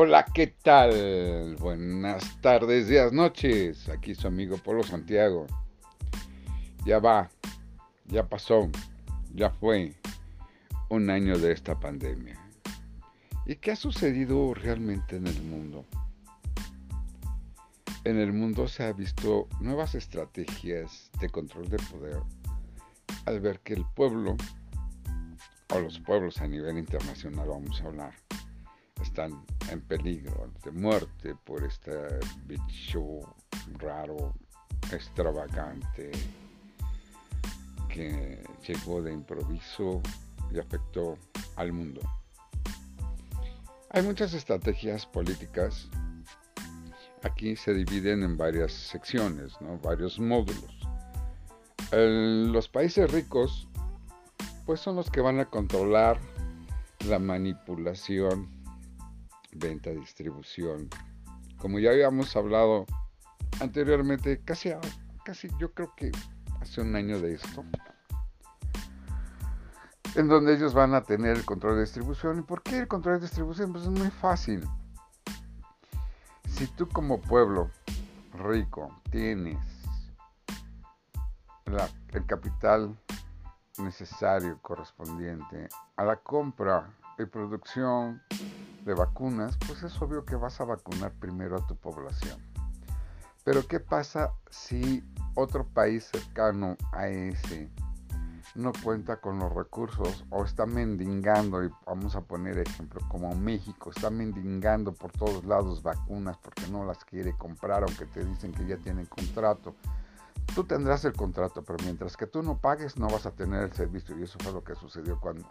Hola, ¿qué tal? Buenas tardes, días, noches. Aquí su amigo Polo Santiago. Ya va, ya pasó, ya fue un año de esta pandemia. ¿Y qué ha sucedido realmente en el mundo? En el mundo se ha visto nuevas estrategias de control de poder al ver que el pueblo, o los pueblos a nivel internacional vamos a hablar, están en peligro de muerte por este bicho raro, extravagante, que llegó de improviso y afectó al mundo. Hay muchas estrategias políticas. Aquí se dividen en varias secciones, varios módulos. los países ricos, pues son los que van a controlar la manipulación venta, distribución. Como ya habíamos hablado anteriormente, casi, casi yo creo que hace un año de esto, en donde ellos van a tener el control de distribución. ¿Y por qué el control de distribución? Pues es muy fácil. Si tú como pueblo rico tienes el capital necesario correspondiente a la compra y producción de vacunas, pues es obvio que vas a vacunar primero a tu población. Pero ¿qué pasa si otro país cercano a ese no cuenta con los recursos o está mendigando, y vamos a poner ejemplo como México, está mendigando por todos lados vacunas porque no las quiere comprar, aunque te dicen que ya tienen contrato. Tú tendrás el contrato, pero mientras que tú no pagues no vas a tener el servicio y eso fue lo que sucedió cuando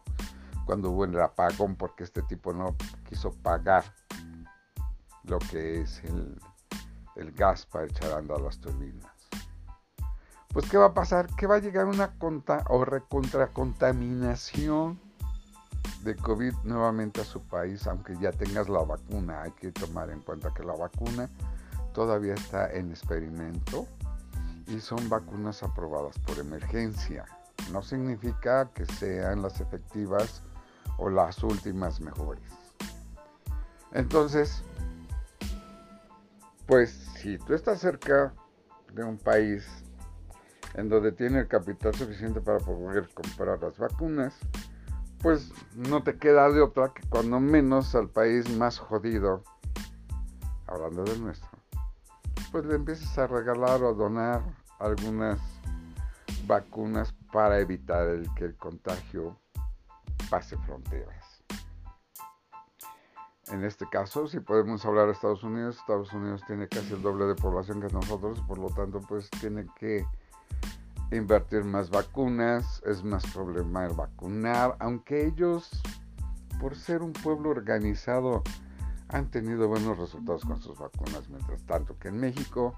cuando hubo el apagón porque este tipo no quiso pagar lo que es el, gas para echar a las turbinas. Pues ¿qué va a pasar? Que va a llegar una conta o recontaminación de COVID nuevamente a su país, aunque ya tengas la vacuna. Hay que tomar en cuenta que la vacuna todavía está en experimento y son vacunas aprobadas por emergencia. No significa que sean las efectivas o las últimas mejores. Entonces, pues si tú estás cerca de un país en donde tiene el capital suficiente para poder comprar las vacunas, pues no te queda de otra que cuando menos al país más jodido, hablando del nuestro, pues le empieces a regalar o a donar algunas vacunas para evitar el que el contagio pase fronteras. En este caso, si podemos hablar de Estados Unidos, Estados Unidos tiene casi el doble de población que nosotros, por lo tanto, pues tiene que invertir más vacunas, es más problema el vacunar, aunque ellos, por ser un pueblo organizado, han tenido buenos resultados con sus vacunas, mientras tanto que en México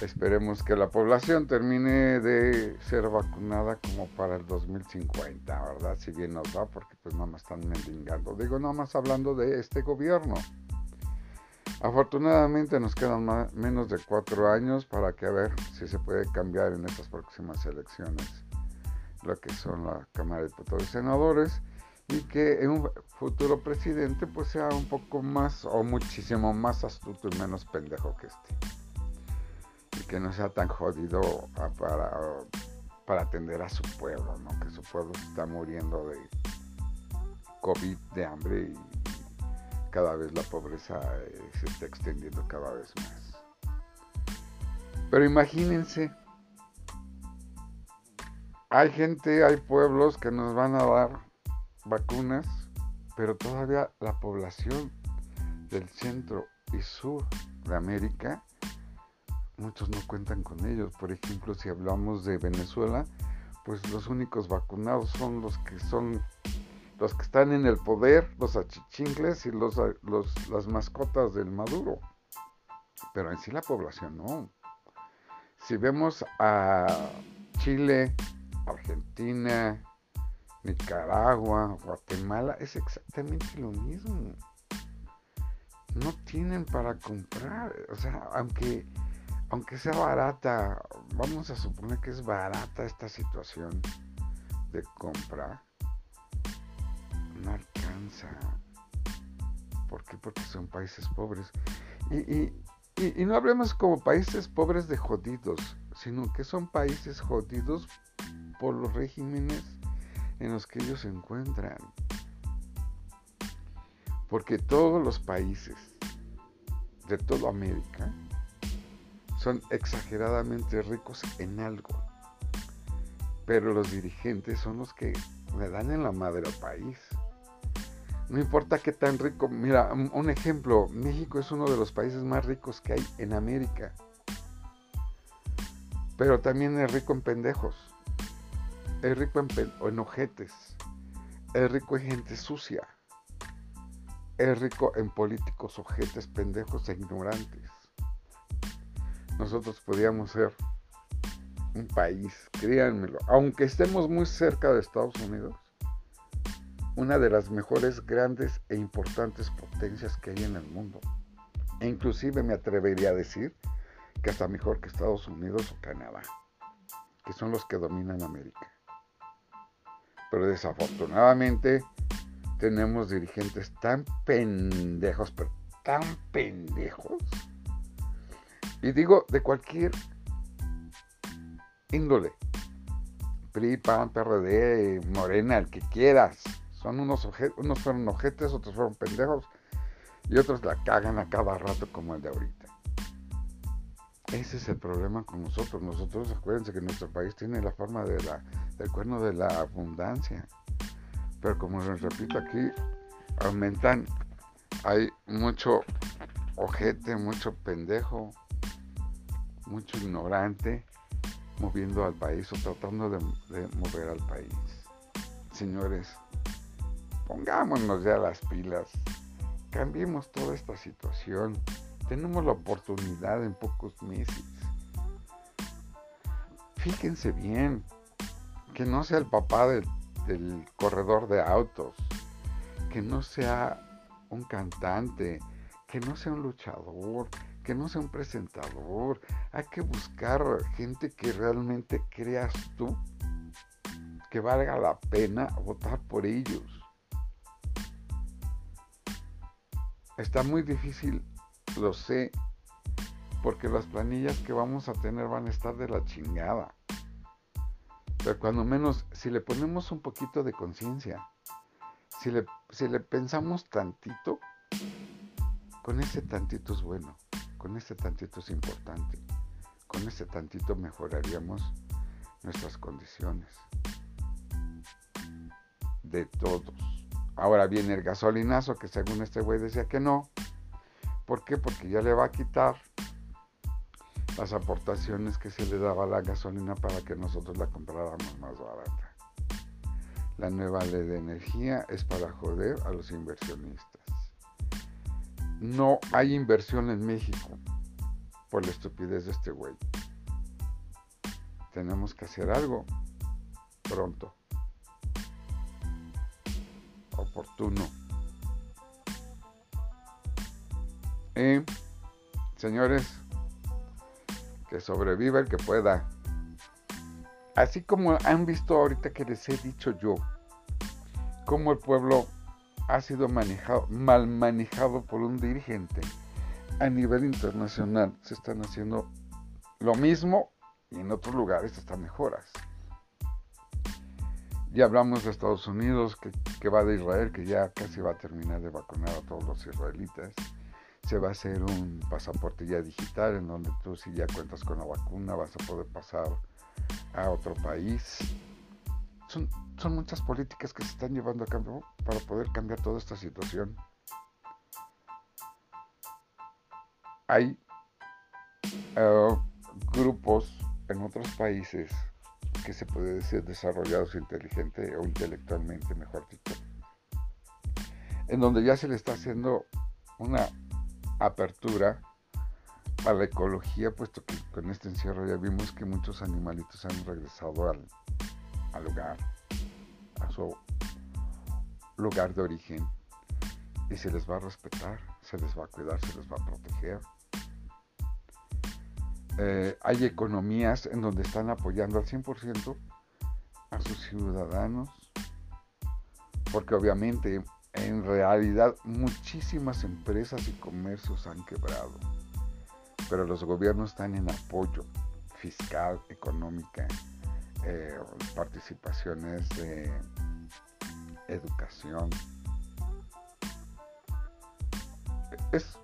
Esperemos que la población termine de ser vacunada como para el 2050, ¿verdad? Si bien nos va, porque pues nada más están mendigando. Digo, nada más hablando de este gobierno. Afortunadamente nos quedan menos de cuatro años para que a ver si se puede cambiar en estas próximas elecciones lo que son la Cámara de Diputados y Senadores y que un futuro presidente pues sea un poco más o muchísimo más astuto y menos pendejo que este que no sea tan jodido ah, para, para atender a su pueblo, ¿no? que su pueblo está muriendo de COVID, de hambre y cada vez la pobreza eh, se está extendiendo cada vez más. Pero imagínense, hay gente, hay pueblos que nos van a dar vacunas, pero todavía la población del centro y sur de América muchos no cuentan con ellos. Por ejemplo, si hablamos de Venezuela, pues los únicos vacunados son los que son los que están en el poder, los achichingles y los, las mascotas del Maduro. Pero en sí la población no. Si vemos a Chile, Argentina, Nicaragua, Guatemala, es exactamente lo mismo. No tienen para comprar. O sea, aunque aunque sea barata, vamos a suponer que es barata esta situación de compra, no alcanza. ¿Por qué? Porque son países pobres. Y, y no hablemos como países pobres de jodidos, sino que son países jodidos por los regímenes en los que ellos se encuentran. Porque todos los países de toda América son exageradamente ricos en algo. Pero los dirigentes son los que le dan en la madre al país. No importa qué tan rico. Mira, un ejemplo. México es uno de los países más ricos que hay en América. Pero también es rico en pendejos. Es rico en, en ojetes. Es rico en gente sucia es rico en políticos ojetes, pendejos e ignorantes. Nosotros podríamos ser un país, créanmelo, aunque estemos muy cerca de Estados Unidos, una de las mejores grandes e importantes potencias que hay en el mundo. E inclusive me atrevería a decir que hasta mejor que Estados Unidos o Canadá, que son los que dominan América. Pero desafortunadamente tenemos dirigentes tan pendejos, pero tan pendejos. Y digo de cualquier índole. PRI, PAN, PRD, Morena, el que quieras. Son unos, unos fueron ojetes, otros fueron pendejos y otros la cagan a cada rato como el de ahorita. Ese es el problema con nosotros. Nosotros, acuérdense que nuestro país tiene la forma de la, del cuerno de la abundancia. Pero como les repito aquí, aumentan, hay mucho ojete, mucho pendejo, mucho ignorante moviendo al país o tratando de, mover al país. Señores, pongámonos ya las pilas, cambiemos toda esta situación. Tenemos la oportunidad en pocos meses. Fíjense bien, que no sea el papá del corredor de autos, que no sea un cantante, que no sea un luchador, que no sea un presentador. Hay que buscar gente que realmente creas tú que valga la pena votar por ellos. Está muy difícil, lo sé, porque las planillas que vamos a tener van a estar de la chingada. Pero cuando menos, si le ponemos un poquito de conciencia, si le, si le pensamos tantito, con ese tantito es bueno, con ese tantito es importante, con ese tantito mejoraríamos nuestras condiciones. De todos. Ahora viene el gasolinazo, que según este güey decía que no. ¿Por qué? Porque ya le va a quitar las aportaciones que se le daba a la gasolina para que nosotros la compráramos más barata. La nueva ley de energía es para joder a los inversionistas. No hay inversión en México por la estupidez de este güey. Tenemos que hacer algo pronto. Oportuno. Y, señores, que sobreviva el que pueda. Así como han visto ahorita que les he dicho yo, cómo el pueblo ha sido manejado, mal manejado por un dirigente, a nivel internacional se están haciendo lo mismo y en otros lugares están mejoras. Ya hablamos de Estados Unidos, que, que, va de Israel, que ya casi va a terminar de vacunar a todos los israelitas se va a hacer un pasaporte ya digital en donde tú si ya cuentas con la vacuna vas a poder pasar a otro país. Son, son muchas políticas que se están llevando a cabo para poder cambiar toda esta situación. Hay eh, grupos en otros países que se puede decir desarrollados inteligente o intelectualmente, mejor dicho, en donde ya se le está haciendo una apertura a la ecología, puesto que con este encierro ya vimos que muchos animalitos han regresado al, al lugar, a su lugar de origen, y se les va a respetar, se les va a cuidar, se les va a proteger. Eh, hay economías en donde están apoyando al 100% a sus ciudadanos, porque obviamente en realidad muchísimas empresas y comercios han quebrado, pero los gobiernos están en apoyo fiscal, económica, eh, participaciones de educación. Es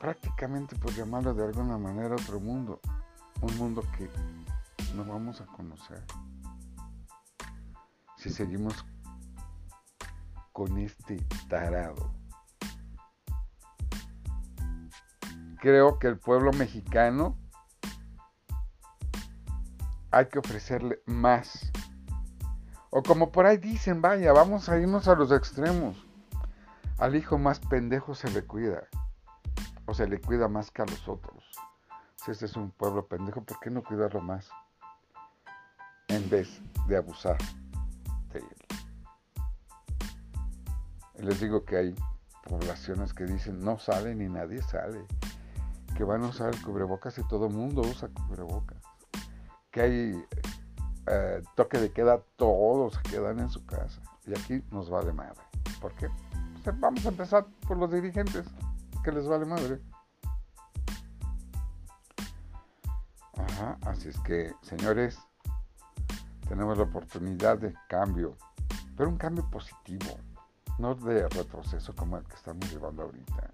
prácticamente, por llamarlo de alguna manera, otro mundo. Un mundo que no vamos a conocer si seguimos con este tarado. Creo que el pueblo mexicano hay que ofrecerle más. O como por ahí dicen, vaya, vamos a irnos a los extremos. Al hijo más pendejo se le cuida. O se le cuida más que a los otros. Si este es un pueblo pendejo, ¿por qué no cuidarlo más? En vez de abusar de él. Les digo que hay poblaciones que dicen no sale ni nadie sale. Que van a usar el cubrebocas y todo el mundo usa cubrebocas que hay eh, toque de queda, todos se quedan en su casa. Y aquí nos vale madre. ¿Por qué? Pues vamos a empezar por los dirigentes, que les vale madre. Así es que, señores, tenemos la oportunidad de cambio, pero un cambio positivo, no de retroceso como el que estamos llevando ahorita.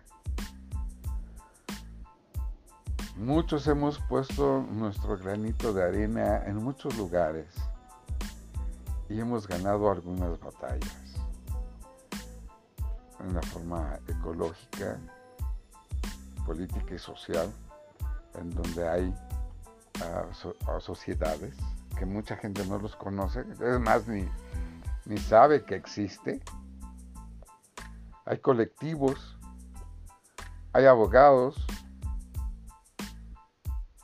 Muchos hemos puesto nuestro granito de arena en muchos lugares y hemos ganado algunas batallas en la forma ecológica, política y social, en donde hay uh, sociedades que mucha gente no los conoce, es más, ni, ni sabe que existe. Hay colectivos, hay abogados,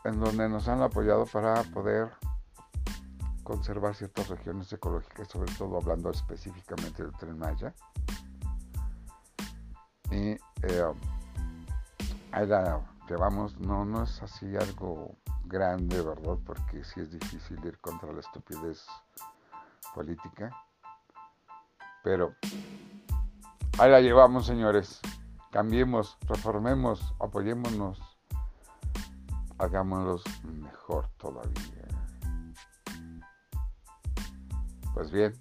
en donde nos han apoyado para poder conservar ciertas regiones ecológicas, sobre todo hablando específicamente del tren Maya. Y eh, ahí la llevamos, no, no es así algo grande, ¿verdad? Porque sí es difícil ir contra la estupidez política. Pero ahí la llevamos, señores. Cambiemos, reformemos, apoyémonos hagámoslos mejor todavía. Pues bien,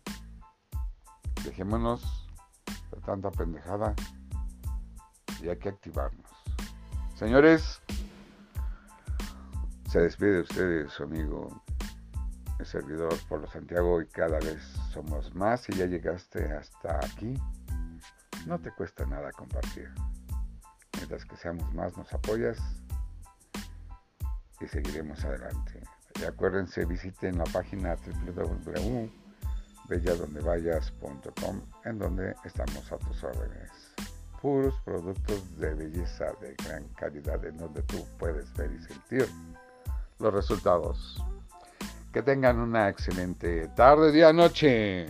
dejémonos de tanta pendejada y hay que activarnos. Señores, se despide de ustedes su amigo, el servidor Polo Santiago y cada vez somos más y ya llegaste hasta aquí. No te cuesta nada compartir. Mientras que seamos más, nos apoyas y seguiremos adelante. Y acuérdense, visiten la página www.belladondevayas.com en donde estamos a tus órdenes. Puros productos de belleza de gran calidad en donde tú puedes ver y sentir los resultados. Que tengan una excelente tarde, día, noche.